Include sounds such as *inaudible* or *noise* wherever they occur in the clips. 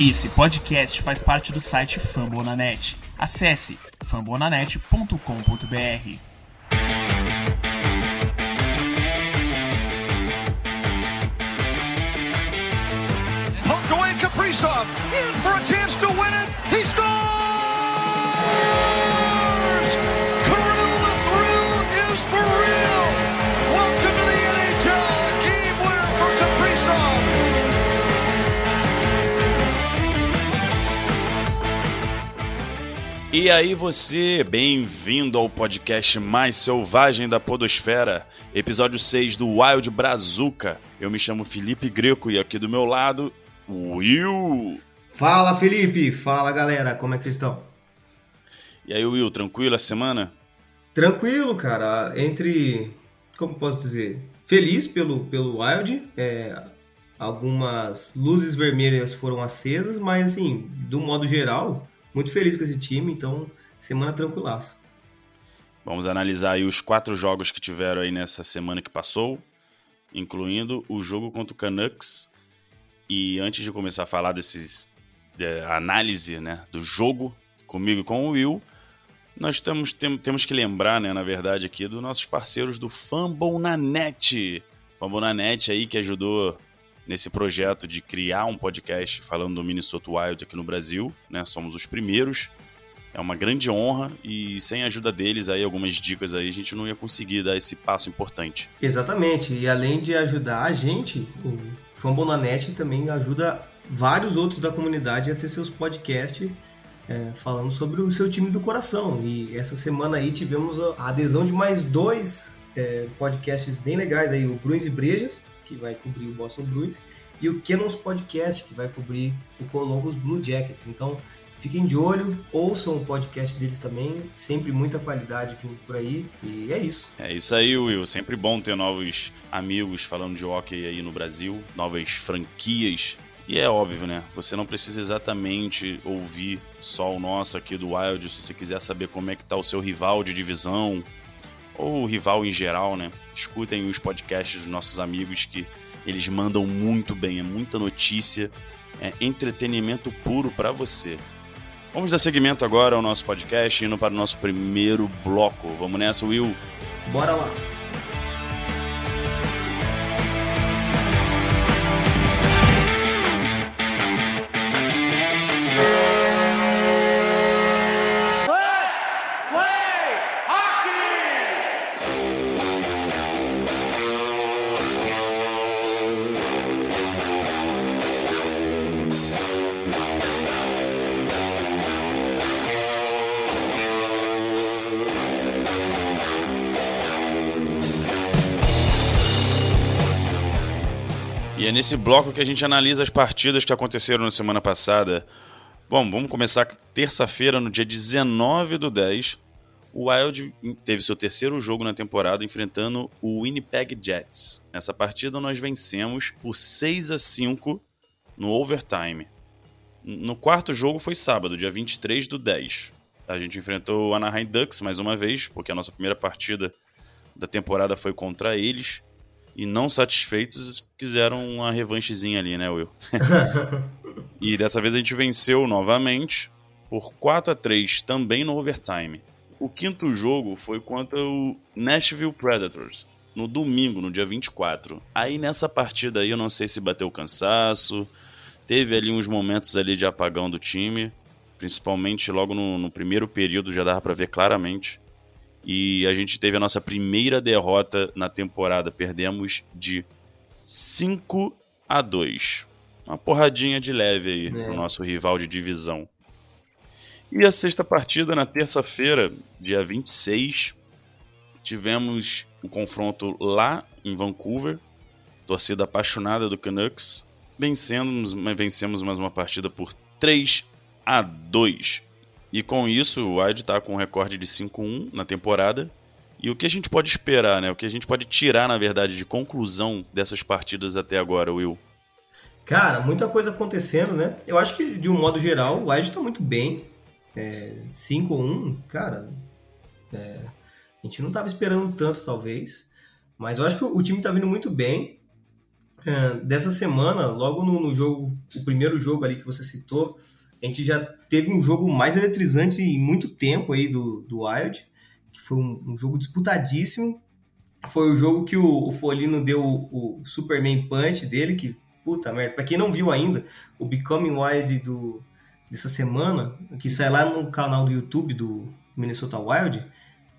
Esse podcast faz parte do site Fambonanet. Acesse fambonanet.com.br. Poked away Kaprizov. In for a chance to win it. He scores! E aí você, bem-vindo ao podcast mais selvagem da podosfera, episódio 6 do Wild Brazuca. Eu me chamo Felipe Greco e aqui do meu lado, Will. Fala Felipe, fala galera, como é que vocês estão? E aí Will, tranquilo a semana? Tranquilo, cara, entre, como posso dizer, feliz pelo, pelo Wild, é, algumas luzes vermelhas foram acesas, mas assim, do modo geral, muito feliz com esse time, então semana tranquilaça. Vamos analisar aí os quatro jogos que tiveram aí nessa semana que passou, incluindo o jogo contra o Canucks. E antes de começar a falar desses de análise né, do jogo comigo e com o Will, nós temos, tem, temos que lembrar, né, na verdade, aqui dos nossos parceiros do Fambonanet. Fambonanet aí que ajudou nesse projeto de criar um podcast falando do Minnesota Wild aqui no Brasil, né? Somos os primeiros. É uma grande honra e sem a ajuda deles aí algumas dicas aí a gente não ia conseguir dar esse passo importante. Exatamente, e além de ajudar a gente, o Fambonanet também ajuda vários outros da comunidade a ter seus podcasts é, falando sobre o seu time do coração. E essa semana aí tivemos a adesão de mais dois é, podcasts bem legais aí, o Bruins e Brejas, que vai cobrir o Boston Bruins, e o Canons Podcast, que vai cobrir o Columbus Blue Jackets. Então, fiquem de olho, ouçam o podcast deles também, sempre muita qualidade vindo por aí, e é isso. É isso aí, Will. Sempre bom ter novos amigos falando de hockey aí no Brasil, novas franquias. E é óbvio, né? Você não precisa exatamente ouvir só o nosso aqui do Wild, se você quiser saber como é que tá o seu rival de divisão, ou rival em geral, né? Escutem os podcasts dos nossos amigos que eles mandam muito bem, é muita notícia, é entretenimento puro para você. Vamos dar seguimento agora ao nosso podcast, indo para o nosso primeiro bloco. Vamos nessa, Will? Bora lá! Nesse bloco que a gente analisa as partidas que aconteceram na semana passada. Bom, vamos começar terça-feira, no dia 19 do 10. O Wild teve seu terceiro jogo na temporada enfrentando o Winnipeg Jets. Nessa partida nós vencemos por 6 a 5 no overtime. No quarto jogo foi sábado, dia 23 do 10. A gente enfrentou o Anaheim Ducks mais uma vez, porque a nossa primeira partida da temporada foi contra eles. E não satisfeitos, quiseram uma revanchezinha ali, né, Will? *laughs* e dessa vez a gente venceu novamente por 4 a 3 também no overtime. O quinto jogo foi contra o Nashville Predators, no domingo, no dia 24. Aí nessa partida aí eu não sei se bateu cansaço, teve ali uns momentos ali de apagão do time, principalmente logo no, no primeiro período já dava para ver claramente. E a gente teve a nossa primeira derrota na temporada. Perdemos de 5 a 2. Uma porradinha de leve aí é. pro nosso rival de divisão. E a sexta partida, na terça-feira, dia 26, tivemos um confronto lá em Vancouver. Torcida apaixonada do Canucks. Vencemos, vencemos mais uma partida por 3 a 2. E com isso, o Wild está com um recorde de 5-1 na temporada. E o que a gente pode esperar, né? O que a gente pode tirar, na verdade, de conclusão dessas partidas até agora, Will? Cara, muita coisa acontecendo, né? Eu acho que, de um modo geral, o Wild está muito bem. É, 5-1, cara, é, a gente não estava esperando tanto, talvez. Mas eu acho que o time está vindo muito bem. é, dessa semana, logo no, no, jogo, o primeiro jogo ali que você citou, a gente já teve um jogo mais eletrizante em muito tempo aí do, do Wild, que foi um, um jogo disputadíssimo. Foi o jogo que o, o Folino deu o, o, Superman Punch dele, que, puta merda, pra quem não viu ainda, o Becoming Wild do, dessa semana, que sai lá no canal do YouTube do Minnesota Wild,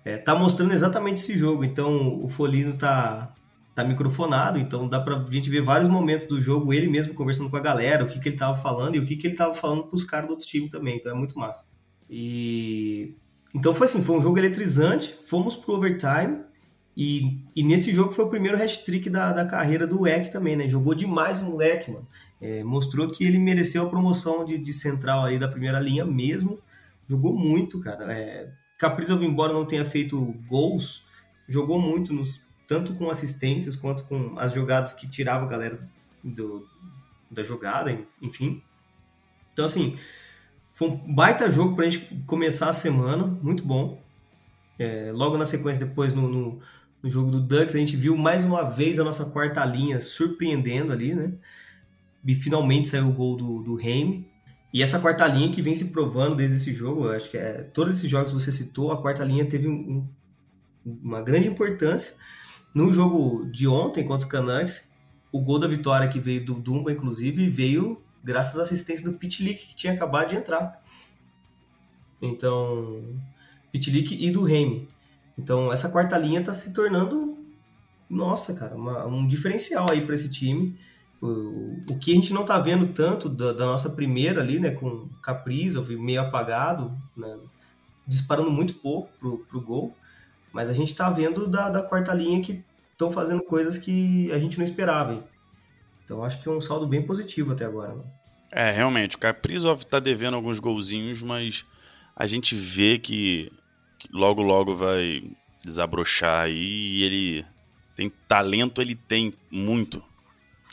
é, tá mostrando exatamente esse jogo. Então o Folino tá, tá microfonado, então dá pra gente ver vários momentos do jogo, ele mesmo conversando com a galera, o que, que ele tava falando e o que, que ele tava falando pros caras do outro time também, então é muito massa. E então foi assim, foi um jogo eletrizante, fomos pro overtime e, e nesse jogo foi o primeiro hat-trick da, da carreira do Eck também, né? Jogou demais o moleque, mano. É, mostrou que ele mereceu a promoção de, de central aí da primeira linha mesmo. Jogou muito, cara. É, Kaprizov, embora não tenha feito gols, jogou muito nos tanto com assistências quanto com as jogadas que tirava a galera do, da jogada, enfim. Então, assim, foi um baita jogo pra gente começar a semana, muito bom. É, logo na sequência, depois no, no, no, jogo do Ducks, a gente viu mais uma vez a nossa quarta linha surpreendendo ali, né? E finalmente saiu o gol do, do. E essa quarta linha que vem se provando desde esse jogo, acho que é, todos esses jogos que você citou, a quarta linha teve um, uma grande importância. No jogo de ontem contra o Canucks, o gol da vitória que veio do Dumba, inclusive, veio graças à assistência do Pitlick, que tinha acabado de entrar. Então, Pitlick e do Remy. Então, essa quarta linha está se tornando, nossa, cara, uma, um diferencial aí para esse time. O, o, que a gente não está vendo tanto da, da, nossa primeira ali, né, com Caprizov meio apagado, né, disparando muito pouco pro, pro gol. Mas a gente está vendo da, da quarta linha que estão fazendo coisas que a gente não esperava. Hein? Então acho que é um saldo bem positivo até agora. Né? É, realmente. O Kaprizov está devendo alguns golzinhos, mas a gente vê que, que logo logo vai desabrochar aí e ele tem talento, ele tem muito.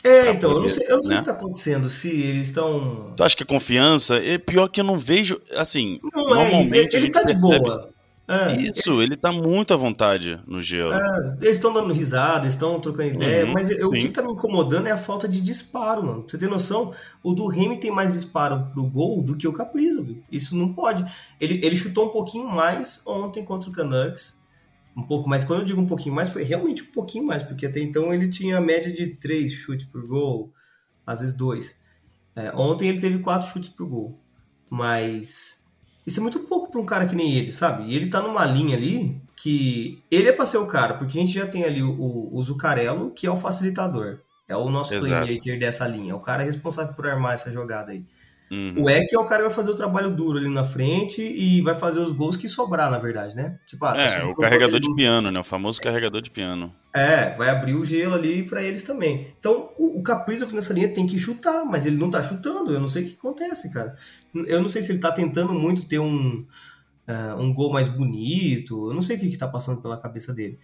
É, então, poder, eu não sei, eu não sei né? o que tá acontecendo, se eles estão. Tu acha que é confiança? É pior que eu não vejo, assim, não normalmente. É, ele, ele tá de boa. É, Isso, ele tá muito à vontade no gelo. É, eles estão dando risada, estão trocando ideia, uhum, mas eu, o que tá me incomodando é a falta de disparo, mano. Você tem noção? O do Remy tem mais disparo pro gol do que o Caprizov. Isso não pode. Ele, ele chutou um pouquinho mais ontem contra o Canucks. Um pouco mais. Quando eu digo um pouquinho mais, foi realmente um pouquinho mais, porque até então ele tinha a média de três chutes por gol, às vezes dois. É, ontem ele teve quatro chutes por gol. Mas isso é muito pouco para um cara que nem ele, sabe? E ele tá numa linha ali que ele é para ser o cara, porque a gente já tem ali o, o Zucarello, que é o facilitador. É o nosso Exato. playmaker dessa linha. É o cara responsável por armar essa jogada aí. Uhum. O Eck é o cara que vai fazer o trabalho duro ali na frente e vai fazer os gols que sobrar, na verdade, né? Tipo, ah, tá é, o carregador de piano, né? O famoso carregador de piano. É, vai abrir o gelo ali para eles também. Então, o, o nessa linha tem que chutar, mas ele não tá chutando. Eu não sei o que acontece, cara. Eu não sei se ele tá tentando muito ter um, uh, um gol mais bonito. Eu não sei o que, que tá passando pela cabeça dele.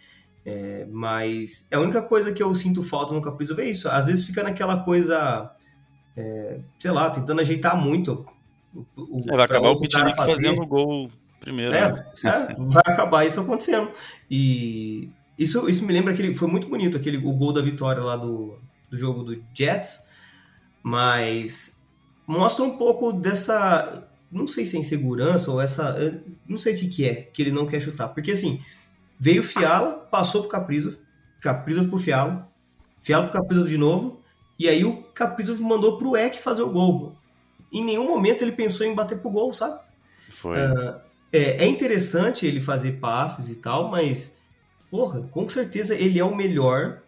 É, mas é a única coisa que eu sinto falta no Kaprizov é isso. Às vezes fica naquela coisa é, sei lá, tentando ajeitar muito. O, o, é, vai acabar o Pitinic fazendo o gol primeiro. É, né? é, vai acabar isso acontecendo. E isso, isso me lembra aquele. Foi muito bonito aquele, o gol da vitória lá do, do jogo do Jets, mas mostra um pouco dessa. Não sei se é insegurança ou essa. Não sei o que, que é que ele não quer chutar. Porque assim, veio Fiala, passou pro Caprizo, Caprizo pro Fiala, Fiala pro Caprizo de novo, e aí o Kaprizov mandou pro Eck fazer o gol. Em nenhum momento ele pensou em bater pro gol, sabe? Foi. Uh, é, é, interessante ele fazer passes e tal, mas, porra, com certeza ele é o melhor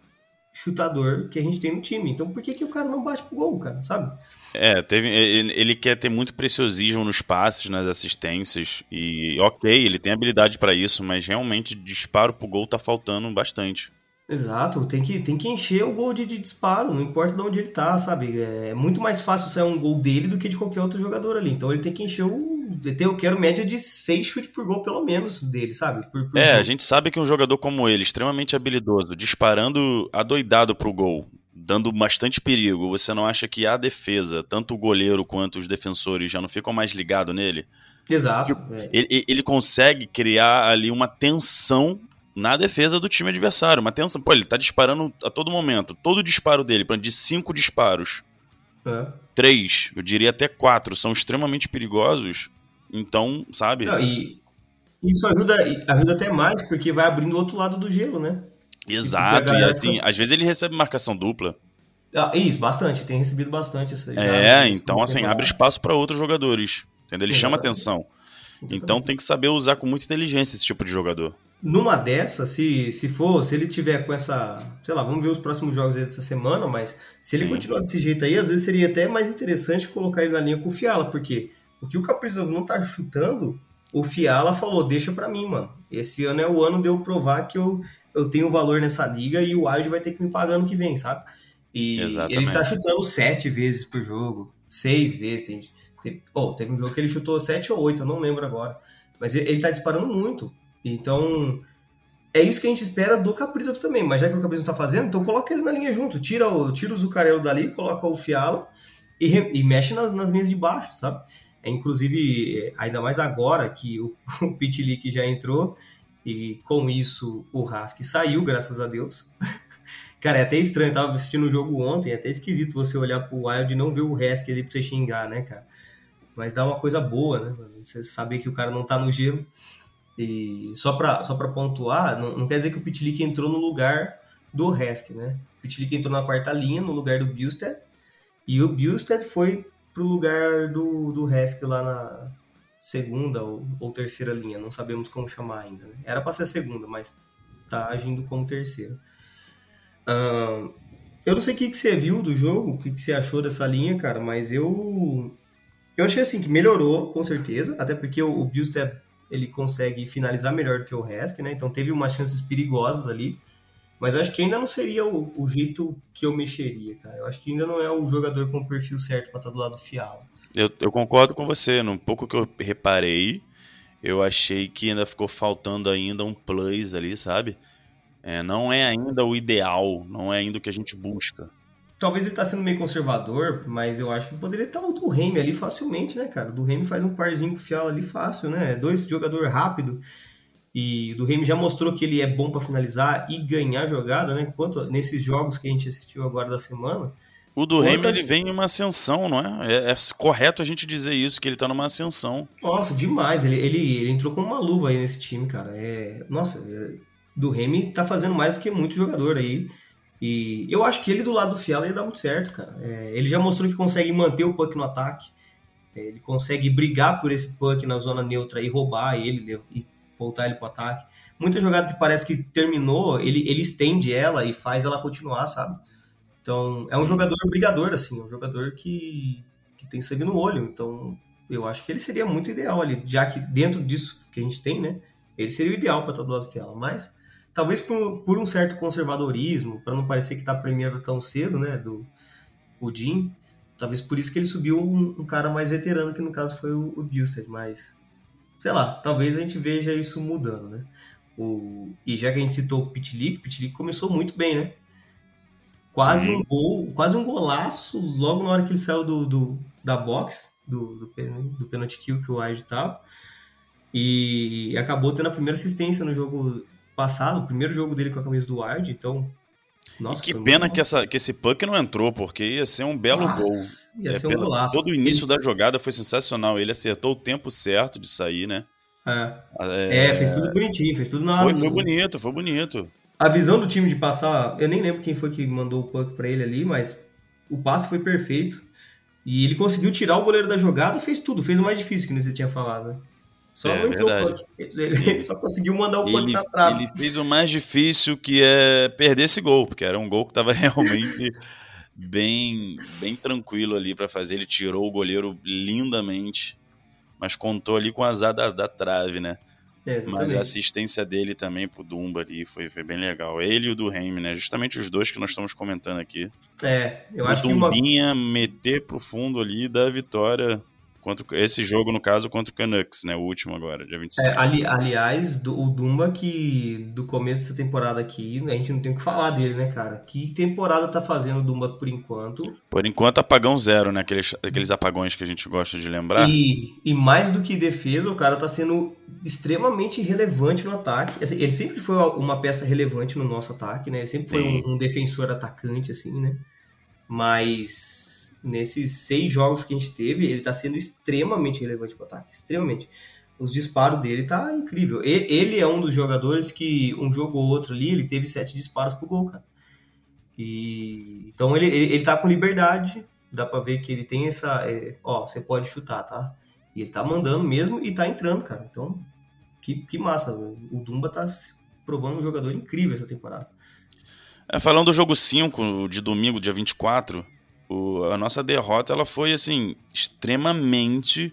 chutador que a gente tem no time. Então por que, que o cara não bate pro gol, cara, sabe? É, teve, ele quer ter muito preciosismo nos passes, nas assistências. E ok, ele tem habilidade para isso, mas realmente disparo pro gol tá faltando bastante. Exato, tem que, tem que encher o gol de, de, disparo, não importa de onde ele tá, sabe? É muito mais fácil sair um gol dele do que de qualquer outro jogador ali. Então ele tem que encher o. Eu quero média de seis chutes por gol, pelo menos, dele, sabe? Por, por é, gol. a gente sabe que um jogador como ele, extremamente habilidoso, disparando adoidado pro gol, dando bastante perigo, você não acha que a defesa, tanto o goleiro quanto os defensores, já não ficam mais ligados nele? Exato. É. Ele, ele consegue criar ali uma tensão na defesa do time adversário. Uma tensão, pô, ele tá disparando a todo momento. Todo disparo dele, de cinco disparos, É. três, eu diria até quatro, são extremamente perigosos. Então, sabe? Não, e isso ajuda, ajuda até mais, porque vai abrindo o outro lado do gelo, né? Exato, e assim, fica- às vezes ele recebe marcação dupla. Ah, isso, bastante. Tem recebido bastante essa já é, então assim, abre espaço para outros jogadores. Entendeu? Ele chama Exatamente. atenção. Então tem que saber usar com muita inteligência esse tipo de jogador. Numa dessa, se, se for, se ele tiver com essa. Sei lá, vamos ver os próximos jogos aí dessa semana, mas se ele Sim. continuar desse jeito aí, às vezes seria até mais interessante colocar ele na linha com o Fiala, porque o que o Kaprizov não tá chutando, o Fiala falou: deixa pra mim, mano. Esse ano é o ano de eu provar que eu, eu tenho valor nessa liga e o Wild vai ter que me pagar ano que vem, sabe? E Exatamente. ele tá chutando sete vezes por jogo, seis vezes. Tem, teve, oh, teve um jogo que ele chutou sete ou oito, eu não lembro agora. Mas ele, ele tá disparando muito. Então, é isso que a gente espera do Kaprizov também. Mas já que o Kaprizov tá fazendo, então coloca ele na linha junto. Tira o, tira o Zuccarello dali, coloca o Fiala e, e mexe nas, nas linhas de baixo, sabe? É, inclusive, ainda mais agora que o, *laughs* o Pitlick já entrou e com isso o Husky saiu, graças a Deus. *laughs* Cara, é até estranho, eu tava assistindo o jogo ontem, é até esquisito você olhar pro Wild e não ver o Husky ali pra você xingar, né, cara? Mas dá uma coisa boa, né? Você saber que o cara não tá no gelo. E só pra, só pra pontuar, não, não quer dizer que o Pitlick entrou no lugar do Husky, né? O Pitlick entrou na quarta linha, no lugar do Billstead, e o Billstead foi pro lugar do, do Husky lá na segunda ou, ou terceira linha, não sabemos como chamar ainda. Né? Era pra ser segunda, mas tá agindo como terceira. Eu não sei o que, que você viu do jogo, o que, que você achou dessa linha, cara, mas eu. Eu achei assim que melhorou, com certeza, até porque o, o Billstead ele consegue finalizar melhor do que o Husky, né? Então teve umas chances perigosas ali. Mas eu acho que ainda não seria o, o jeito que eu mexeria, cara. Eu acho que ainda não é o jogador com o perfil certo pra estar do lado do Fiala. Eu, eu concordo com você. No pouco que eu reparei, eu achei que ainda ficou faltando ainda um plus ali, sabe? É, não é ainda o ideal, não é ainda o que a gente busca. Talvez ele tá sendo meio conservador, mas eu acho que poderia estar o do Remy ali facilmente, né, cara? O do Remy faz um parzinho com o Fiala ali fácil, né? Dois jogador rápido. E o do Remy já mostrou que ele é bom pra finalizar e ganhar jogada, né? Quanto nesses jogos que a gente assistiu agora da semana. O do Remy, ele vem em uma ascensão, não é? é? é correto a gente dizer isso, que ele tá numa ascensão. Nossa, demais. Ele, ele, ele entrou com uma luva aí nesse time, cara. É, nossa, é, do Remy tá fazendo mais do que muito jogador aí. E eu acho que ele do lado do Fiala ia dar muito certo, cara. É, ele já mostrou que consegue manter o puck no ataque. É, ele consegue brigar por esse puck na zona neutra e roubar ele e voltar ele pro ataque. Muita jogada que parece que terminou, ele, ele estende ela e faz ela continuar, sabe? Então, é um jogador brigador, assim, é um jogador que, que tem sangue no olho. Então, eu acho que ele seria muito ideal ali, já que dentro disso que a gente tem, né? Ele seria o ideal para estar do lado do Fiala. Mas, talvez por, por um certo conservadorismo, para não parecer que tá premiando tão cedo, né? Do o Jim, talvez por isso que ele subiu um, um cara mais veterano, que no caso foi o, o Billstead. Mas, sei lá, talvez a gente veja isso mudando, né? O, e já que a gente citou o Pitlick, o Pitlick começou muito bem, né? Quase Sim. um gol, quase um golaço logo na hora que ele saiu do, do- da box, do, do, do penalty kill que o Wide tava. E acabou tendo a primeira assistência no jogo passado, o primeiro jogo dele com a camisa do Wild, então. Nossa, e que pena que, essa, que esse puck não entrou, porque ia ser um belo Nossa, gol. Ia É, ser um pela- golaço. Todo o início da jogada foi sensacional. Ele acertou o tempo certo de sair, né? É, é, fez tudo bonitinho, fez tudo na Foi, foi bonito, foi bonito. A visão do time de passar, eu nem lembro quem foi que mandou o puck pra ele ali, mas o passe foi perfeito. E ele conseguiu tirar o goleiro da jogada e fez tudo, fez o mais difícil que você tinha falado. Só É, não entrou o verdade. puck. Ele *laughs* só conseguiu mandar o puck Ele, na trave. ele fez o mais difícil que é perder esse gol, porque era um gol que estava *laughs* realmente bem, bem tranquilo ali para fazer. Ele tirou o goleiro lindamente, mas contou ali com o azar da, da trave, né? É, Mas a assistência dele também pro Dumba ali foi, foi bem legal. Ele e o do Remy, né? Justamente os dois que nós estamos comentando aqui. É, eu o acho que uma. Dumbinha meter pro fundo ali da vitória Contra, esse jogo, no caso, contra o Canucks, né? O último agora, dia 26. É, ali, aliás, do, o Dumba que do começo dessa temporada aqui, a gente não tem o que falar dele, né, cara? Que temporada tá fazendo o Dumba por enquanto? Por enquanto, apagão zero, né? Aqueles, aqueles apagões que a gente gosta de lembrar. E, e mais do que defesa, o cara tá sendo extremamente relevante no ataque. Assim, ele sempre foi uma peça relevante no nosso ataque, né? Ele sempre Sim. foi um, um defensor atacante, assim, né? Mas nesses seis jogos que a gente teve, ele está sendo extremamente relevante para o ataque, extremamente. Os disparos dele tá incrível. Ele é um dos jogadores que um jogo ou outro ali, ele teve sete disparos pro gol, cara. E então ele, ele, ele tá com liberdade, dá para ver que ele tem essa, é, ó, você pode chutar, tá? E ele tá mandando mesmo e tá entrando, cara. Então, que, que massa. O Dumba tá provando um jogador incrível essa temporada. É, falando do jogo 5 de domingo, dia 24, o, a nossa derrota ela foi assim extremamente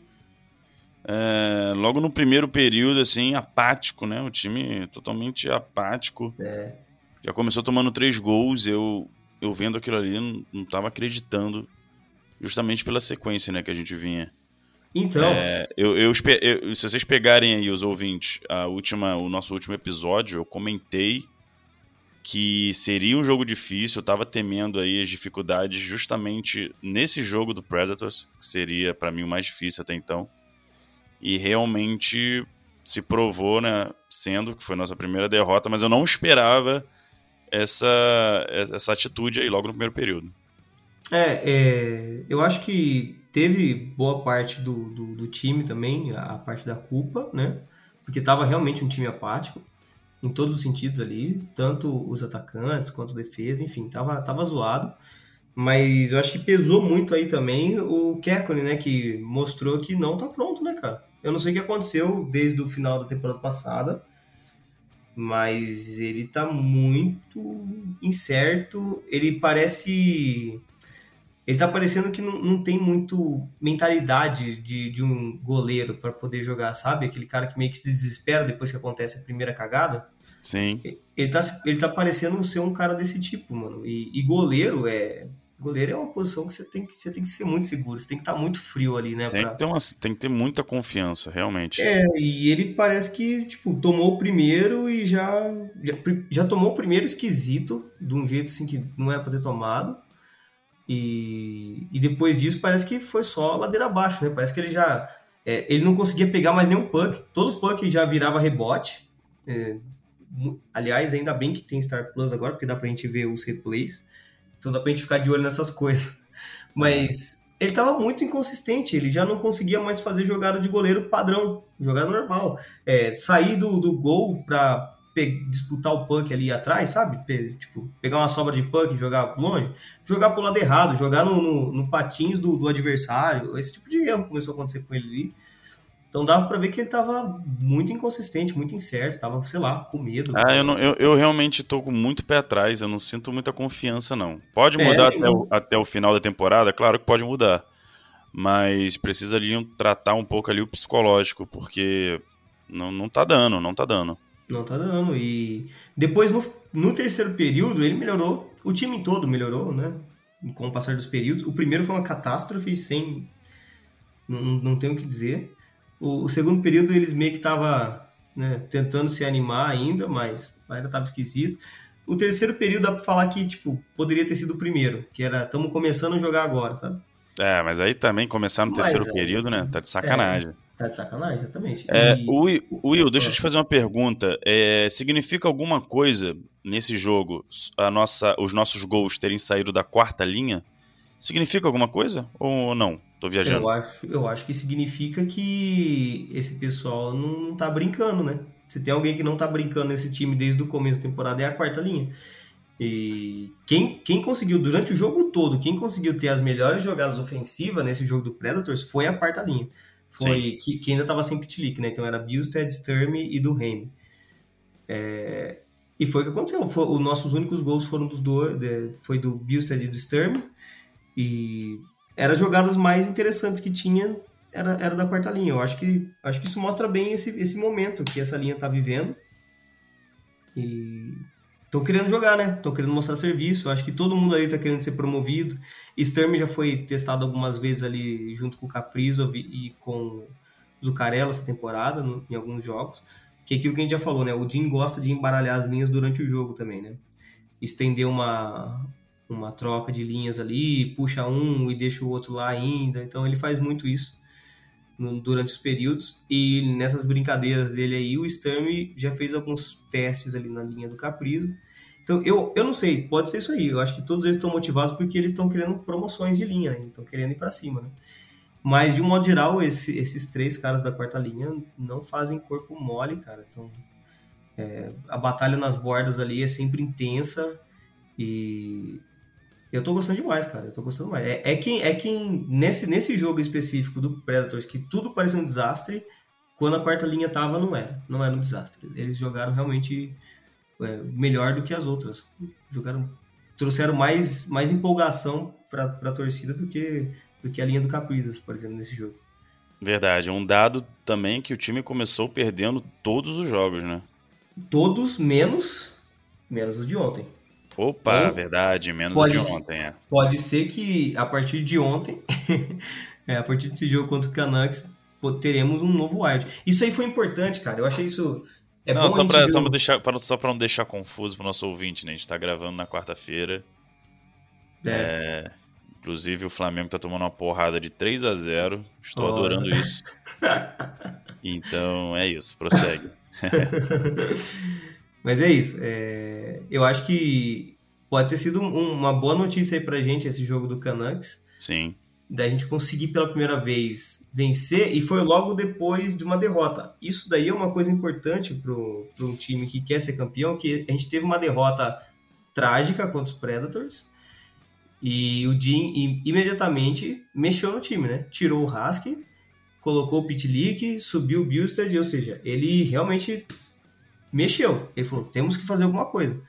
é, logo no primeiro período assim apático, né? O time totalmente apático. É. Já começou tomando três gols. Eu eu vendo aquilo ali não estava acreditando justamente pela sequência, né, que a gente vinha. Então, é, eu, eu, eu, se vocês pegarem aí os ouvintes, a última, o nosso último episódio, eu comentei que seria um jogo difícil, eu tava temendo aí as dificuldades justamente nesse jogo do Predators, que seria para mim o mais difícil até então. E realmente se provou, né, sendo que foi nossa primeira derrota, mas eu não esperava essa, essa atitude aí logo no primeiro período. É, é eu acho que teve boa parte do, do, do time também, a parte da culpa, né? Porque tava realmente um time apático em todos os sentidos ali, tanto os atacantes quanto a defesa, enfim, tava, tava zoado. Mas eu acho que pesou muito aí também o Kekkonen, né, que mostrou que não tá pronto, né, cara? Eu não sei o que aconteceu desde o final da temporada passada, mas ele tá muito incerto, ele parece ele tá parecendo que não, não tem muito mentalidade de, de um goleiro para poder jogar, sabe? Aquele cara que meio que se desespera depois que acontece a primeira cagada. Sim. Ele tá, ele tá parecendo ser um cara desse tipo, mano. E, e goleiro é. Goleiro é uma posição que você tem que, você tem que ser muito seguro, você tem que estar tá muito frio ali, né? Tem, pra... que ter uma, tem que ter muita confiança, realmente. É, e ele parece que, tipo, tomou o primeiro e já, já, já tomou o primeiro esquisito, de um jeito assim que não era pra ter tomado. E, e depois disso parece que foi só ladeira abaixo, né? Parece que ele já. É, ele não conseguia pegar mais nenhum puck. Todo puck já virava rebote. É, aliás, ainda bem que tem Star Plus agora, porque dá pra gente ver os replays. Então dá pra gente ficar de olho nessas coisas. *laughs* Mas ele tava muito inconsistente, ele já não conseguia mais fazer jogada de goleiro padrão, jogada normal. É, sair do, do gol pra disputar o puck ali atrás, sabe? Tipo, pegar uma sobra de puck e jogar longe, jogar pro lado errado, jogar no, no, no patins do, do, adversário. Esse tipo de erro começou a acontecer com ele ali. Então dava para ver que ele tava muito inconsistente, muito incerto, tava, sei lá, com medo. Ah, eu, não, eu, eu realmente tô com muito pé atrás, eu não sinto muita confiança, não. Pode mudar é, até, o, até o final da temporada? Claro que pode mudar. Mas precisa ali tratar um pouco ali o psicológico, porque não, não tá dando, não tá dando. Não tá dando. E depois, no, no terceiro período, ele melhorou. O time todo melhorou, né? Com o passar dos períodos. O primeiro foi uma catástrofe, sem. Não, não tenho o que dizer. O, o segundo período, eles meio que tava né, tentando se animar ainda, mas ainda tava esquisito. O terceiro período dá pra falar que, tipo, poderia ter sido o primeiro, que era, estamos começando a jogar agora, sabe? É, mas aí também começar no mas terceiro é, período, né? Tá de sacanagem. É. Tá de sacanagem, exatamente. É, e... Will, deixa eu te fazer uma pergunta. É, significa alguma coisa nesse jogo a nossa, os nossos gols terem saído da quarta linha? Significa alguma coisa ou não? Tô viajando. Eu acho, eu acho que significa que esse pessoal não tá brincando, né? Se tem alguém que não tá brincando nesse time desde o começo da temporada é a quarta linha. E quem, quem conseguiu, durante o jogo todo, quem conseguiu ter as melhores jogadas ofensivas nesse jogo do Predators foi a quarta linha foi que, que, ainda estava sem pitlick, né? Então era Billstead, Sturm e do Remy. É, e foi o que aconteceu. Foi, os nossos únicos gols foram dos dois, de, foi do Billstead e do Sturm. E eram as jogadas mais interessantes que tinha era, era da quarta linha. Eu acho que, acho que isso mostra bem esse, esse momento que essa linha está vivendo. E estão querendo jogar, né? Estão querendo mostrar serviço. Eu acho que todo mundo ali tá querendo ser promovido. Sturm já foi testado algumas vezes ali junto com o Caprizov e com o Zuccarello essa temporada, no, em alguns jogos. Que é aquilo que a gente já falou, né? O Jim gosta de embaralhar as linhas durante o jogo também, né? Estender uma, uma troca de linhas ali, puxa um e deixa o outro lá ainda. Então ele faz muito isso durante os períodos. E nessas brincadeiras dele aí, o Sturm já fez alguns testes ali na linha do Caprizo. Então eu, eu não sei, pode ser isso aí. Eu acho que todos eles estão motivados porque eles estão querendo promoções de linha, né? Estão querendo ir para cima, né? Mas de um modo geral, esse, esses três caras da quarta linha não fazem corpo mole, cara. Então, é, a batalha nas bordas ali é sempre intensa e eu tô gostando demais, cara. Eu tô gostando mais. É, é quem, é quem nesse, nesse jogo específico do Predators, que tudo parecia um desastre, quando a quarta linha tava, não era. Não era um desastre. Eles jogaram realmente é, melhor do que as outras. Jogaram, trouxeram mais, mais empolgação para a torcida do que, do que a linha do Caprizos, por exemplo, nesse jogo. Verdade. Um dado também que o time começou perdendo todos os jogos, né? Todos menos menos os de ontem. Opa, Ou, verdade, menos pode, de ontem, é. Pode ser que a partir de ontem, *laughs* é, a partir desse jogo contra o Canucks, teremos um novo wild. Isso aí foi importante, cara. Eu achei isso. É não, só pra, só, pra deixar, pra, só pra não deixar confuso pro nosso ouvinte, né? A gente tá gravando na quarta-feira. É. É, inclusive o Flamengo tá tomando uma porrada de 3 a 0 Estou oh. adorando isso. *laughs* então é isso, prossegue. *laughs* Mas é isso. É... Eu acho que pode ter sido um, uma boa notícia aí pra gente esse jogo do Canucks. Sim. Da gente conseguir pela primeira vez vencer e foi logo depois de uma derrota. Isso daí é uma coisa importante para um time que quer ser campeão, que a gente teve uma derrota trágica contra os Predators e o Jim imediatamente mexeu no time, né? Tirou o Husky, colocou o Pitlick, subiu o Bustad, ou seja, ele realmente mexeu. Ele falou: temos que fazer alguma coisa.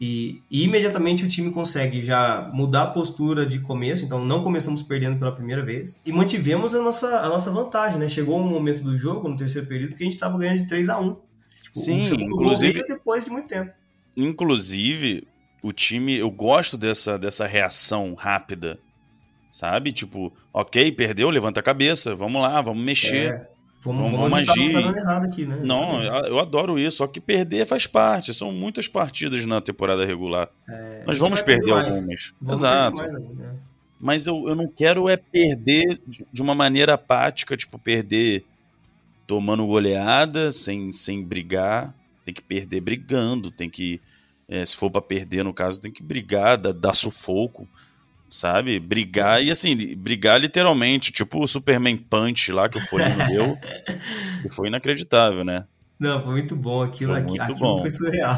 E, e, imediatamente o time consegue já mudar a postura de começo, então não começamos perdendo pela primeira vez. E mantivemos a nossa, a nossa vantagem, né? Chegou um momento do jogo, no terceiro período, que a gente estava ganhando de 3 a 1 tipo, Sim, inclusive. depois de muito tempo. Inclusive, o time, eu gosto dessa, dessa reação rápida, sabe? Tipo, ok, perdeu, levanta a cabeça, vamos lá, vamos mexer. É. Vamos, vamos, vamos agir. Tá errado aqui, né? Não, eu adoro isso. Só que perder faz parte. São muitas partidas na temporada regular. É, Nós vamos perder algumas. Vamos Exato. Mais, né? Mas eu, eu não quero é perder de uma maneira apática, tipo, perder tomando goleada, sem, sem brigar. Tem que perder brigando, tem que. É, se for para perder, no caso, tem que brigar, dar, dar sufoco sabe? Brigar e assim, brigar literalmente, tipo o Superman Punch lá que o Folino deu, *laughs* que foi inacreditável, né? Não, foi muito bom aquilo, foi muito aquilo bom. foi surreal.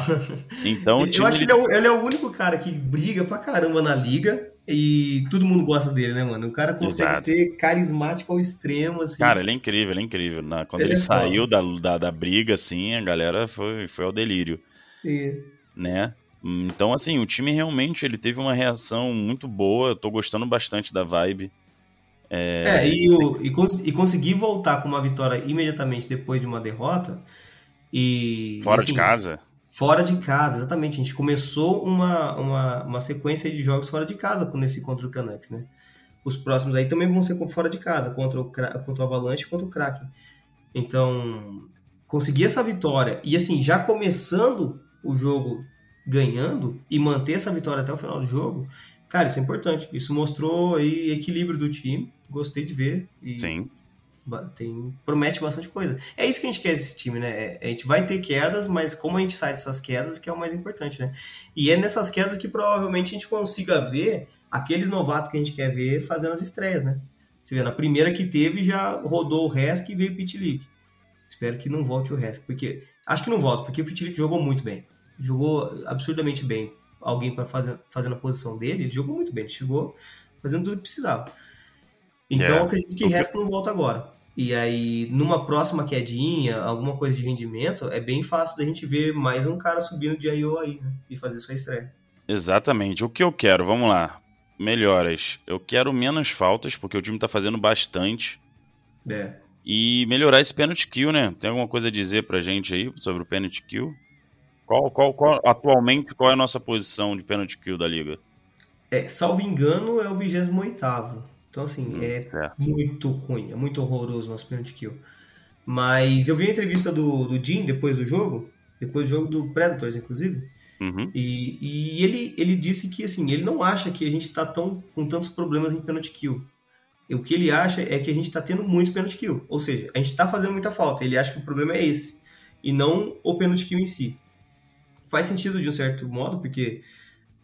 Então, *laughs* eu acho que ele é, o, ele é, o, único cara que briga pra caramba na liga e todo mundo gosta dele, né, mano? O cara consegue Exato. ser carismático ao extremo, assim. Cara, ele é incrível, ele é incrível. Quando ele, ele é saiu da, da, da, briga, assim, a galera foi, foi ao delírio. Sim. Né? Então, assim, o time realmente ele teve uma reação muito boa. Eu tô gostando bastante da vibe. É, é e, o, e, cons e conseguir voltar com uma vitória imediatamente depois de uma derrota. E, fora assim, de casa. Fora de casa, exatamente. A gente começou uma, uma, uma sequência de jogos fora de casa com esse contra o Canucks, né? Os próximos aí também vão ser fora de casa, contra o, contra o Avalanche e contra o Kraken. Então, conseguir essa vitória e assim, já começando o jogo ganhando e manter essa vitória até o final do jogo, cara, isso é importante. Isso mostrou aí equilíbrio do time. Gostei de ver. E Sim. Tem, promete bastante coisa. É isso que a gente quer desse time, né? É, a gente vai ter quedas, mas como a gente sai dessas quedas, que é o mais importante, né? E é nessas quedas que provavelmente a gente consiga ver aqueles novatos que a gente quer ver fazendo as estreias, né? Você vê, na primeira que teve já rodou o Resk e veio o Pitlick. Espero que não volte o Resk, porque acho que não volta, porque o Pitlick jogou muito bem jogou absurdamente bem. Alguém para fazer, fazer na posição dele, ele jogou muito bem. Ele chegou fazendo tudo que precisava. Então, yeah. acredito que okay. Respo não volta agora. E aí, numa próxima quedinha, alguma coisa de rendimento, é bem fácil da gente ver mais um cara subindo de I.O. aí, né? E fazer sua estreia. Exatamente. O que eu quero, vamos lá. Melhoras. Eu quero menos faltas, porque o time tá fazendo bastante. É. E melhorar esse penalty kill, né? Tem alguma coisa a dizer pra gente aí sobre o penalty kill? Qual, qual, qual, atualmente, qual é a nossa posição de pênalti kill da liga? É, salvo engano, é o 28 Então, assim, Hum, é certo. muito ruim, é muito horroroso o nosso penalty kill. Mas eu vi a entrevista do, do Jim depois do jogo, depois do jogo do Predators, inclusive, Uhum. e, e ele, ele disse que, assim, ele não acha que a gente tá tão, com tantos problemas em penalty kill. E O que ele acha é que a gente tá tendo muito penalty kill. Ou seja, a gente tá fazendo muita falta. Ele acha que o problema é esse, e não o penalty kill em si. Faz sentido de um certo modo, porque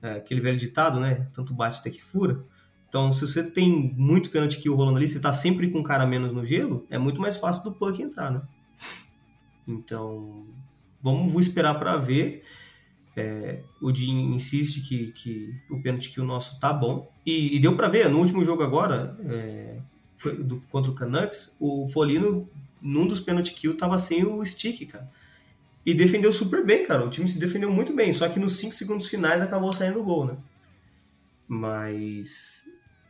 é, aquele velho ditado, né? Tanto bate até que fura. Então, se você tem muito pênalti kill rolando ali, você tá sempre com um cara menos no gelo, é muito mais fácil do puck entrar, né? Então, vamos esperar para ver. É, o Jim insiste que, que o pênalti kill nosso tá bom. E, e deu para ver, no último jogo agora, é, do- contra o Canucks, o Folino, num dos pênalti kill, tava sem o stick, cara. E defendeu super bem, cara. O time se defendeu muito bem. Só que nos 5 segundos finais acabou saindo o gol, né? Mas.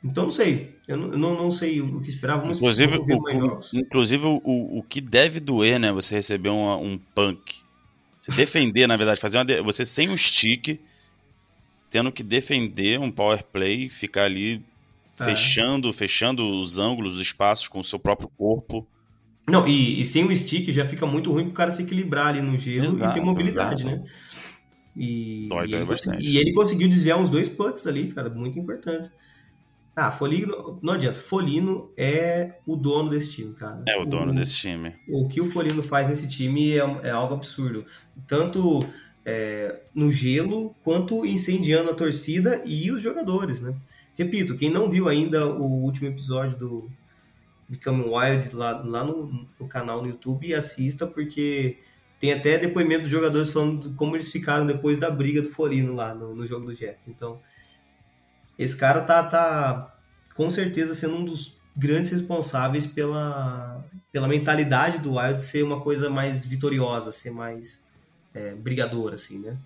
Então não sei. Eu não, não, não sei o que esperar. Vamos, Inclusive, o, mais o- jogos. inclusive o, o, que deve doer, né? Você receber um, um punk. Você defender, *laughs* na verdade, fazer uma. Você sem o stick, tendo que defender um power play, ficar ali É. fechando, fechando os ângulos, os espaços com o seu próprio corpo. Não, e, e sem o stick já fica muito ruim pro cara se equilibrar ali no gelo e Exato, ter mobilidade, exato. né? E, Dói, e ele consegui- e ele conseguiu desviar uns dois pucks ali, cara, muito importante. Ah, Folino, não adianta. Folino é o dono desse time, cara. É o dono O- desse time. o que o Folino faz nesse time é, é algo absurdo. Tanto é, no gelo, quanto incendiando a torcida e os jogadores, né? Repito, quem não viu ainda o último episódio do Become Wild lá, lá no, no canal no YouTube, assista, porque tem até depoimento dos jogadores falando de como eles ficaram depois da briga do Folino lá no, no jogo do Jets. Então, esse cara tá, tá com certeza sendo um dos grandes responsáveis pela, pela mentalidade do Wild ser uma coisa mais vitoriosa, ser mais é, brigadora, assim, né?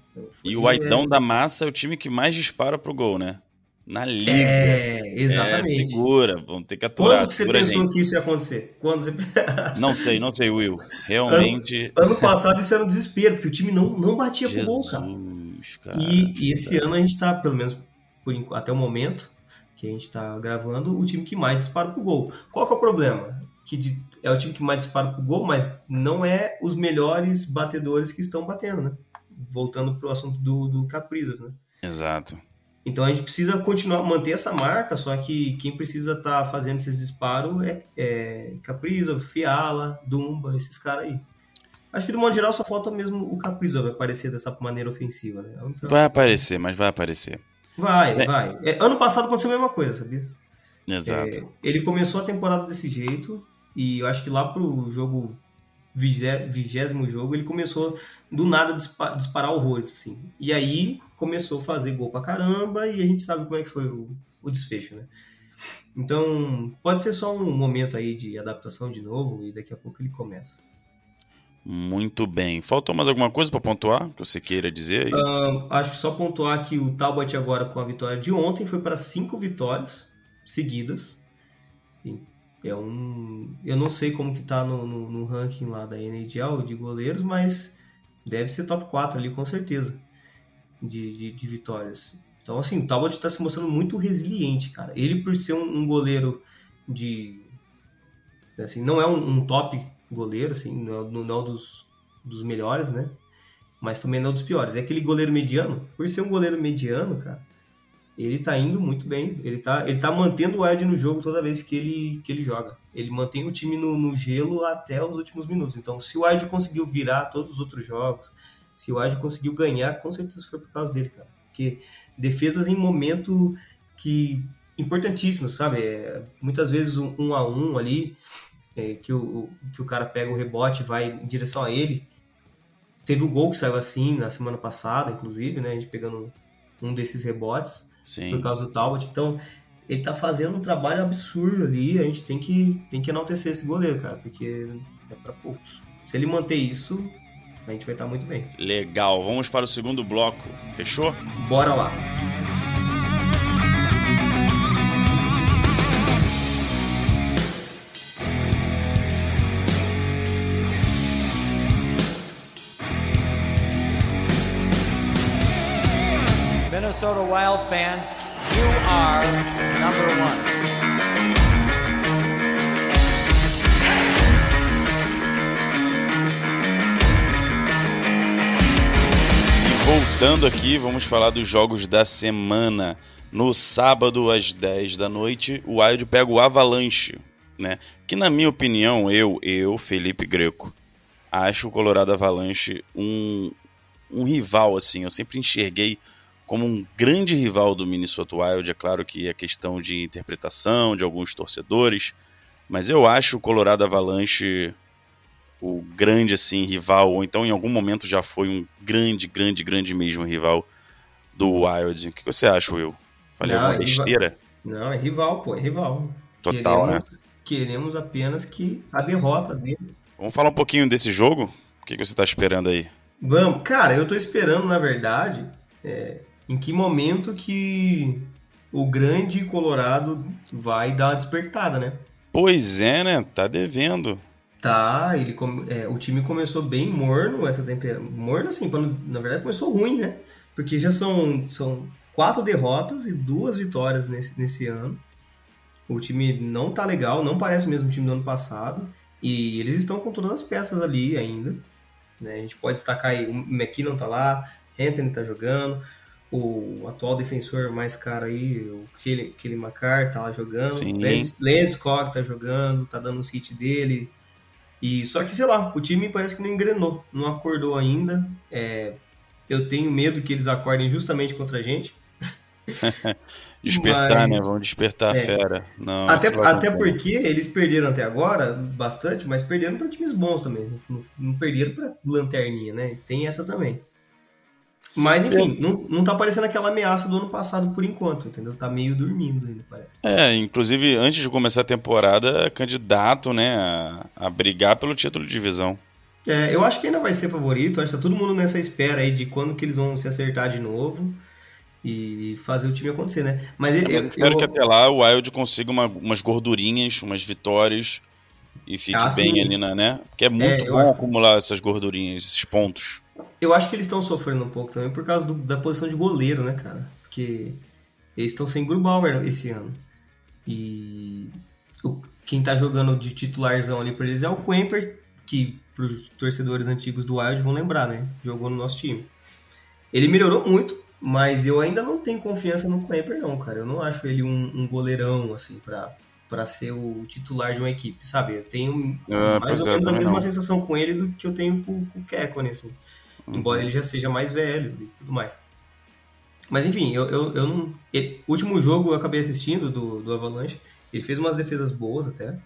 E o Whiteão da Massa é o time que mais dispara pro gol, né? Na liga. É, exatamente. É, segura, vão ter que aturar. Quando que você pensou gente. que isso ia acontecer? Quando você... *laughs* Não sei, não sei, Will. Realmente. ano passado isso era um desespero, porque o time não, não batia pro gol, cara. Jesus, cara. E, e esse ano a gente tá, pelo menos por até o momento que a gente tá gravando, o time que mais dispara pro gol. Qual que é o problema? Que de- é o time que mais dispara pro gol, mas não é os melhores batedores que estão batendo, né? Voltando pro assunto do, do Capriza, né? Exato. Então a gente precisa continuar, manter essa marca, só que quem precisa estar fazendo esses disparos é, é Capriza, Fiala, Dumba, esses caras aí. Acho que do modo geral só falta mesmo o Capriza vai aparecer dessa maneira ofensiva, né? Única- Vai aparecer, mas vai aparecer. Vai, É. vai. É, ano passado aconteceu a mesma coisa, sabia? Exato. É, ele começou a temporada desse jeito e eu acho que lá pro jogo vigé- vigésimo jogo ele começou do nada a dispa- disparar horrores assim. E aí começou a fazer gol pra caramba e a gente sabe como é que foi o, o desfecho, né? Então, pode ser só um momento aí de adaptação de novo e daqui a pouco ele começa. Muito bem. Faltou mais alguma coisa pra pontuar que você queira dizer aí? Ahn, acho que só pontuar que o Talbot agora com a vitória de ontem foi para cinco vitórias seguidas. É um, eu não sei como que tá no, no, no ranking lá da NHL de goleiros, mas deve ser top 4 ali com certeza de, de, de vitórias. Então assim, o Talbot está se mostrando muito resiliente, cara. Ele por ser um, um goleiro de assim, não é um, um top goleiro, assim, não é, não é um dos, dos melhores, né? mas também não dos piores. É aquele goleiro mediano. Por ser um goleiro mediano, cara, ele tá indo muito bem. Ele tá, ele tá mantendo o Wild no jogo toda vez que ele, que ele joga. Ele mantém o time no, no gelo até os últimos minutos. Então, se o Wild conseguiu virar todos os outros jogos, se o Wild conseguiu ganhar, com certeza foi por causa dele, cara. Porque defesas em momento que importantíssimos, sabe? É, muitas vezes um, um a um ali, é, que, o, que o cara pega o rebote e vai em direção a ele. Teve um gol que saiu assim na semana passada, inclusive, né? A gente pegando um desses rebotes por Sim. causa do Talbot. Então, ele tá fazendo um trabalho absurdo ali. A gente tem que, tem que enaltecer esse goleiro, cara, porque é para poucos. Se ele manter isso, a gente vai estar muito bem. Legal, vamos para o segundo bloco. Fechou? Bora lá. Minnesota Wild fans, you are number one. Voltando aqui, vamos falar dos jogos da semana. No sábado, às 10 da noite, o Wild pega o Avalanche, né? Que na minha opinião, eu, eu, Felipe Greco, acho o Colorado Avalanche um, um rival, assim. Eu sempre enxerguei como um grande rival do Minnesota Wild. É claro que é questão de interpretação de alguns torcedores, mas eu acho o Colorado Avalanche o grande assim rival, ou então em algum momento já foi um grande, grande, grande mesmo rival do Wild. O que você acha, Will? Falei Não, alguma é besteira? Não, é rival, pô, é rival. Total, queremos, Queremos apenas que a derrota deles. Vamos falar um pouquinho desse jogo? O que você está esperando aí? Vamos, cara, eu tô esperando, na verdade, é, em que momento que o grande Colorado vai dar uma despertada, né? Pois é, né? Tá devendo. Tá, ele é, o time começou bem morno essa temporada. Morno assim, pra não- na verdade começou ruim, né? Porque já são, são quatro derrotas e duas vitórias nesse, nesse ano. O time não tá legal, não parece o mesmo time do ano passado. E eles estão com todas as peças ali ainda. né? A gente pode destacar aí, o McKinnon tá lá, Anthony tá jogando, o atual defensor mais caro aí, o Kelly, Kelly McCarr tá lá jogando. Lance, Lance Cock tá jogando, tá dando os hits dele. E só que, sei lá, o time parece que não engrenou, não acordou ainda. É, eu tenho medo que eles acordem justamente contra a gente. *laughs* Despertar, Mas- né? Vamos despertar a É. fera. Não, até até porque eles perderam até agora bastante, mas perderam para times bons também. Não, não perderam para lanterninha, né? Tem essa também. Mas enfim, não, não tá parecendo aquela ameaça do ano passado por enquanto, entendeu? Tá meio dormindo ainda, parece. É, inclusive, antes de começar a temporada, é candidato, né, a, a brigar pelo título de divisão. É, eu acho que ainda vai ser favorito, acho que tá todo mundo nessa espera aí de quando que eles vão se acertar de novo e fazer o time acontecer, né? Mas eu, Eu eu- espero eu- que até lá o Wild consiga uma- umas gordurinhas, umas vitórias e fique Ah, bem sim. ali na, né? Porque é muito eu bom acho. acumular essas gordurinhas, esses pontos. Eu acho que eles estão sofrendo um pouco também por causa do- da posição de goleiro, né, cara? Porque eles estão sem Grubauer esse ano. E o- quem tá jogando de titularzão ali pra eles é o Quemper, que pros torcedores antigos do Wild vão lembrar, né? Jogou no nosso time. Ele melhorou muito, mas eu ainda não tenho confiança no Quemper, não, cara. Eu não acho ele um, um goleirão, assim, pra, pra ser o titular de uma equipe, sabe? Eu tenho Ah, mais ou é, menos a mesma não. sensação com ele do que eu tenho com, com o Kekkonen, assim. Embora ele já seja mais velho e tudo mais. Mas enfim, eu, eu, eu não. ele- último jogo eu acabei assistindo do, do Avalanche. Ele fez umas defesas boas até.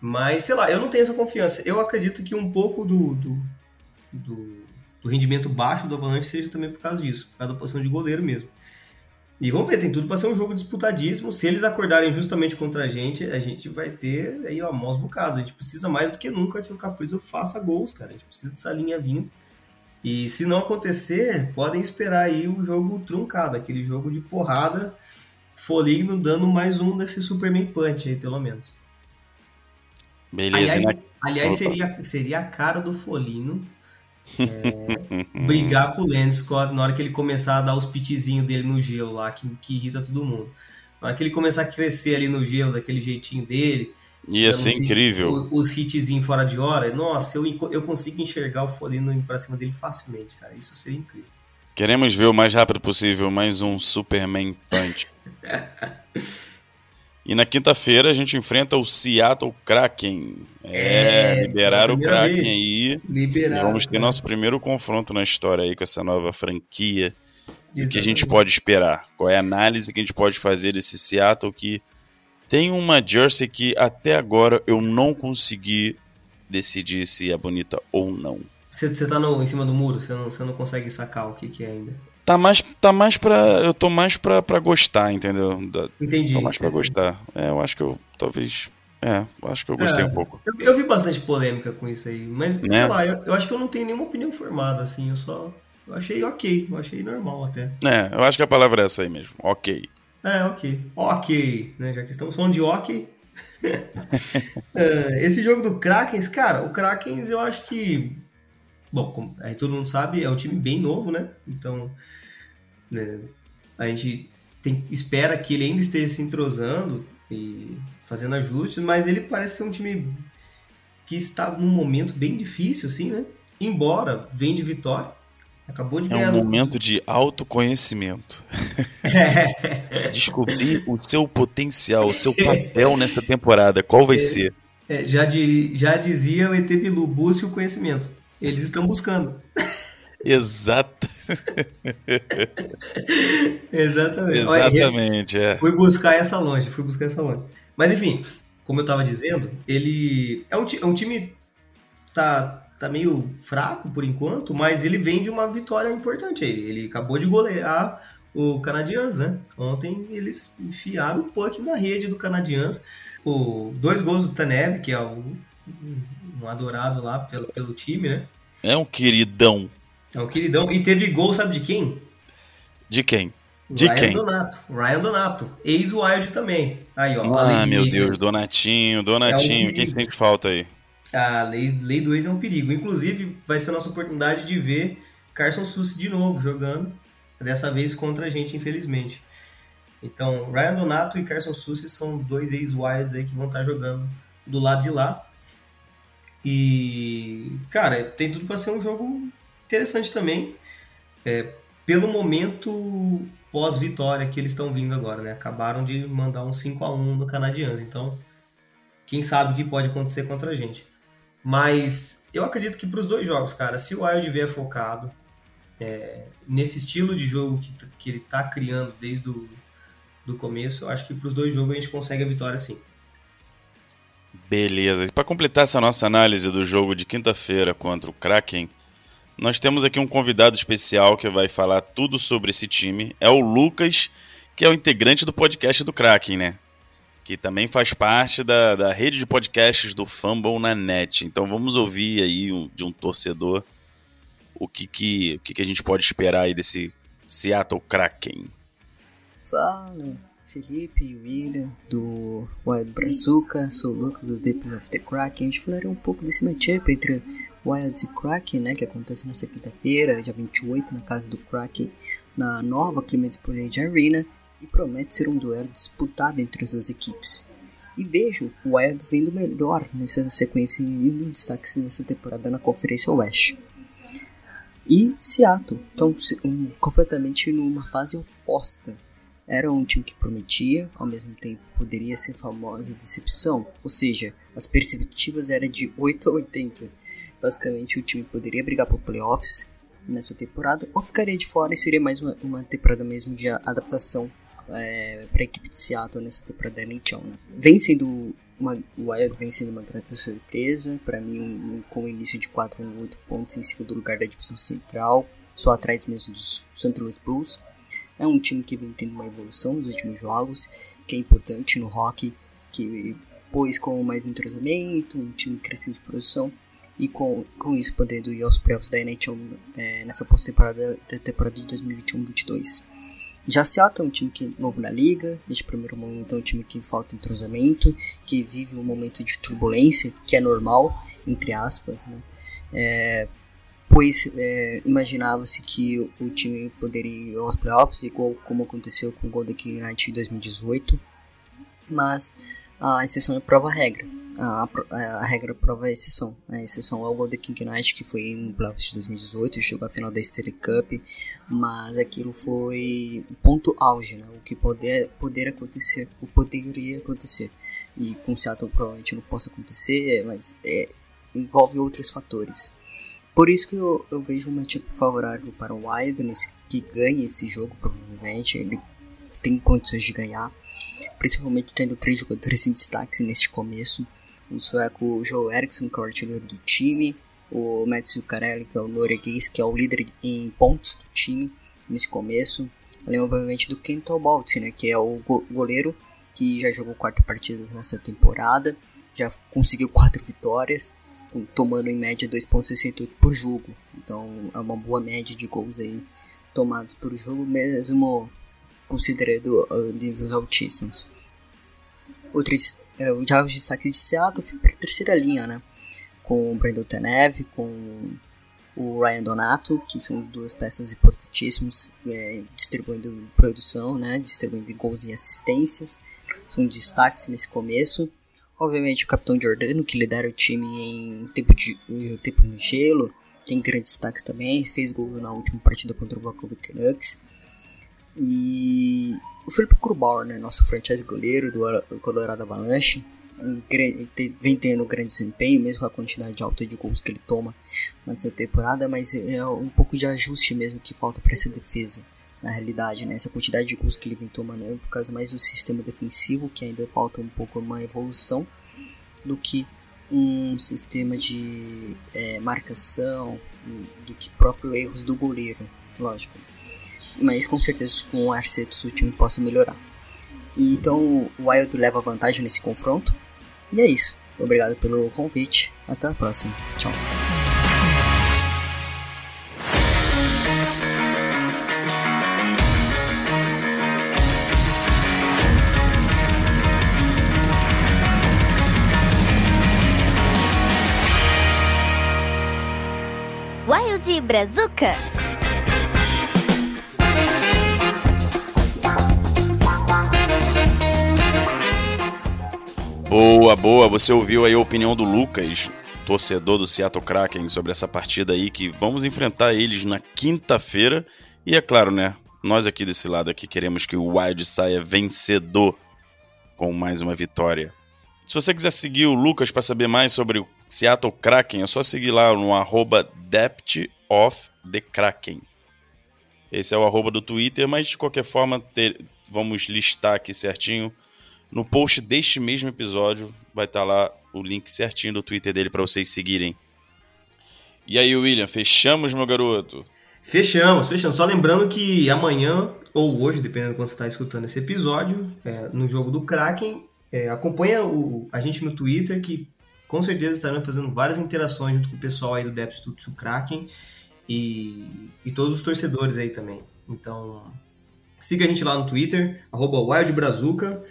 Mas, sei lá, eu não tenho essa confiança. Eu acredito que um pouco do, do, do, do rendimento baixo do Avalanche seja também por causa disso, por causa da posição de goleiro mesmo. E vamos ver, tem tudo para ser um jogo disputadíssimo. Se eles acordarem justamente contra a gente, a gente vai ter aí ó, maus bocados. A gente precisa mais do que nunca que o Caprizo faça gols, cara. A gente precisa dessa linha vindo. E se não acontecer, podem esperar aí o jogo truncado, aquele jogo de porrada, Foligno dando mais um desse Superman Punch aí, pelo menos. Beleza, Aliás, né? aliás seria, seria a cara do Folino *laughs* é, brigar com o Lance Scott na hora que ele começar a dar os pitizinhos dele no gelo lá, que, que irrita todo mundo. Na hora que ele começar a crescer ali no gelo, daquele jeitinho dele, Ia ser os hit- incrível. o- Os hitzinhos fora de hora, nossa, eu, eu consigo enxergar o Folino indo pra cima dele facilmente, cara. Isso seria incrível. Queremos ver o mais rápido possível mais um Superman Punch. *laughs* E na quinta-feira a gente enfrenta o Seattle Kraken. É, É, liberaram o Kraken vez. aí. E Liberar. vamos ter nosso primeiro confronto na história aí com essa nova franquia. O que a gente pode esperar? Qual é a análise que a gente pode fazer desse Seattle que tem uma jersey que até agora eu não consegui decidir se é bonita ou não. Você, você tá no, em cima do muro, você não, você não consegue sacar o que, que é ainda. Tá mais, tá mais pra. Eu tô mais pra, pra gostar, entendeu? Da- Entendi. Tô mais pra gostar. É, eu acho que eu talvez. É, eu acho que eu gostei É. um pouco. Eu, eu vi bastante polêmica com isso aí, mas Né? sei lá, eu, eu acho que eu não tenho nenhuma opinião formada, assim, eu só. Eu achei ok, eu achei normal até. É, eu acho que a palavra é essa aí mesmo. Ok. É, ok. Ok, né? Já que estamos falando de ok. *laughs* É, esse jogo do Krakens, cara, o Krakens eu acho que. Bom, como aí todo mundo sabe, é um time bem novo, né? Então. né, A gente tem, espera que ele ainda esteja se entrosando e fazendo ajustes, mas ele parece ser um time que está num momento bem difícil, assim, né? Embora vem de vitória, acabou de É ganhar um do- momento de autoconhecimento. *laughs* Descobrir o seu potencial, o seu papel nessa temporada. Qual vai ser? É, já, di- já dizia o ET Bilu, busque o conhecimento. Eles estão buscando. Exata, *laughs* Exatamente. Olha, exatamente, é. Fui buscar essa longe, fui buscar essa longe. Mas enfim, como eu tava dizendo, ele é um, é um time tá tá meio fraco por enquanto, mas ele vem de uma vitória importante aí. Ele acabou de golear o Canadians, né? Ontem eles enfiaram o puck na rede do Canadians. O dois gols do Tanev, que é um, um adorado lá pelo, pelo time, né? É um queridão. É um queridão. E teve gol, sabe de quem? De quem? De Ryan quem? Donato. Ryan Donato. Ex-Wild também. Aí, ó. Ah, meu Deus, Donatinho, Donatinho, É um quem sente falta aí? A lei, lei do ex é um perigo. Inclusive, vai ser a nossa oportunidade de ver Carson Sussi de novo jogando. Dessa vez contra a gente, infelizmente. Então, Ryan Donato e Carson Sussi são dois ex-Wilds aí que vão estar jogando do lado de lá. E, cara, tem tudo para ser um jogo interessante também. É, pelo momento pós-vitória que eles estão vindo agora, né? Acabaram de mandar um 5 a 1 no Canadians, então quem sabe o que pode acontecer contra a gente. Mas eu acredito que para os dois jogos, cara, se o Wild vier focado é, nesse estilo de jogo que, que ele tá criando desde o do começo, eu acho que para os dois jogos a gente consegue a vitória sim. Beleza. E para completar essa nossa análise do jogo de quinta-feira contra o Kraken, nós temos aqui um convidado especial que vai falar tudo sobre esse time. É o Lucas, que é o integrante do podcast do Kraken, né? Que também faz parte da, da rede de podcasts do Fumble na net. Então vamos ouvir aí um- de um torcedor o que, que, o que, que a gente pode esperar aí desse Seattle Kraken. Fala, Felipe e William do Wild Brazuca, sou o Lucas do Deep of the Kraken. A gente falará um pouco desse matchup entre Wilds e Kraken, né, que acontece nessa quinta-feira, dia 28, na casa do Kraken, na nova Clements Sportage Arena, e promete ser um duelo disputado entre as duas equipes. E vejo o Wild vendo melhor nessa sequência e no destaque dessa temporada na Conferência Oeste. E Seattle, então um, completamente numa fase oposta era um time que prometia, ao mesmo tempo poderia ser famosa decepção, ou seja, as perspectivas eram de 8 a 80. Basicamente, o time poderia brigar por playoffs nessa temporada, ou ficaria de fora e seria mais uma, uma temporada mesmo de adaptação é, para a equipe de Seattle nessa temporada da NHL. Né? Vem sendo uma, o Wild vem sendo uma grande surpresa, para mim, um, um, com o início de 4 a 8 pontos em segundo lugar da divisão central, só atrás mesmo dos St. Louis Blues. É um time que vem tendo uma evolução nos últimos jogos, que é importante no hockey, que pôs com mais entrosamento, um time crescendo de produção, e com, com isso podendo ir aos playoffs da NHL é, nessa pós-temporada da temporada de 2021-22. Já Seattle é um time que é novo na liga, neste primeiro momento é um time que falta entrosamento, que vive um momento de turbulência, que é normal, entre aspas, né? É, pois é, imaginava-se que o time poderia ir aos playoffs, igual como aconteceu com o Golden Knight em 2018, mas a exceção é prova regra. A, a, a, regra prova a exceção. A exceção é o Golden King Knight, que foi no playoffs de 2018, chegou à final da Stanley Cup, mas aquilo foi ponto auge, né? o que poder, poder acontecer, o poderia acontecer. E com Seattle provavelmente não possa acontecer, mas é, envolve outros fatores. Por isso que eu, eu vejo um matchup favorável para o Wild, nesse, que ganha esse jogo, provavelmente. Ele tem condições de ganhar, principalmente tendo três jogadores em destaque neste começo. O sueco Joe Eriksson, que é o artilheiro do time, o Mats Zuccarelli, que é o norueguês, que é o líder em pontos do time nesse começo. Além, obviamente, do Ken Bolt, né, que é o goleiro que já jogou quatro partidas nessa temporada, já conseguiu quatro vitórias, tomando em média 2.68 por jogo. Então é uma boa média de gols aí tomados por jogo, mesmo considerando uh, níveis altíssimos. Outros, uh, já os destaques de Seattle para a terceira linha, né? Com o Brandon Tanev, com o Ryan Donato, que são duas peças importantíssimas, é, distribuindo produção, né, distribuindo gols e assistências, são destaques nesse começo. Obviamente o capitão Jordano, que lidera o time em tempo, de, em tempo no gelo, tem grandes destaques também, fez gol na última partida contra o Vancouver Canucks. E o Felipe Grubauer, né, nosso franchise goleiro do Colorado Avalanche, vem tendo grande desempenho, mesmo com a quantidade alta de gols que ele toma nessa temporada, mas é um pouco de ajuste mesmo que falta para essa defesa, na realidade, né? Essa quantidade de gols que ele vem tomando é por causa mais do sistema defensivo, que ainda falta um pouco uma evolução, do que um sistema de é, marcação, do que próprio erros do goleiro, lógico. Mas com certeza com o Arcetos o time possa melhorar. Então o Wild leva vantagem nesse confronto, e é isso. Obrigado pelo convite. Até a próxima. Tchau. Wild Brazuca. Boa, boa. Você ouviu aí a opinião do Lucas, torcedor do Seattle Kraken, sobre essa partida aí que vamos enfrentar eles na quinta-feira. E é claro, né? Nós aqui desse lado aqui queremos que o Wild saia vencedor com mais uma vitória. Se você quiser seguir o Lucas para saber mais sobre o Seattle Kraken, é só seguir lá no arroba Depth of the Kraken. Esse é o arroba do Twitter, mas de qualquer forma ter, vamos listar aqui certinho no post deste mesmo episódio vai estar tá lá o link certinho do Twitter dele para vocês seguirem. E aí, William, fechamos, meu garoto? Fechamos, fechamos. Só lembrando que amanhã, ou hoje, dependendo de quando você está escutando esse episódio, é, no jogo do Kraken, é, acompanha o, a gente no Twitter, que com certeza estarão fazendo várias interações junto com o pessoal aí do Depth do Kraken e, e todos os torcedores aí também. Então, siga a gente lá no Twitter, WildBrazuca.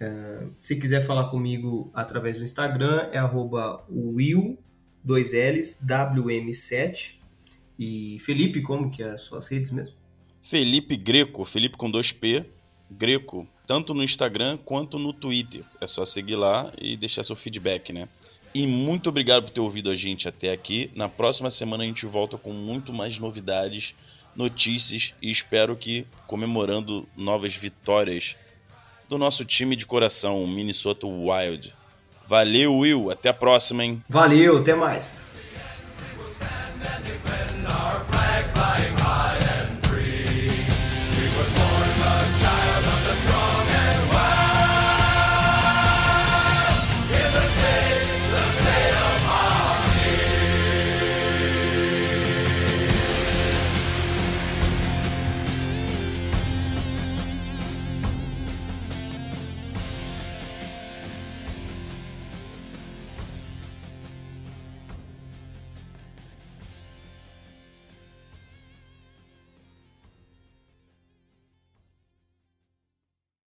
É, se quiser falar comigo através do Instagram, é arroba will, 2Ls, WM7. E Felipe, como que é as suas redes mesmo? Felipe Greco, Felipe com 2P, Greco, tanto no Instagram quanto no Twitter. É só seguir lá e deixar seu feedback, né? E muito obrigado por ter ouvido a gente até aqui. Na próxima semana a gente volta com muito mais novidades, notícias e espero que comemorando novas vitórias do nosso time de coração, o Minnesota Wild. Valeu, Will. Até a próxima, hein? Valeu, até mais.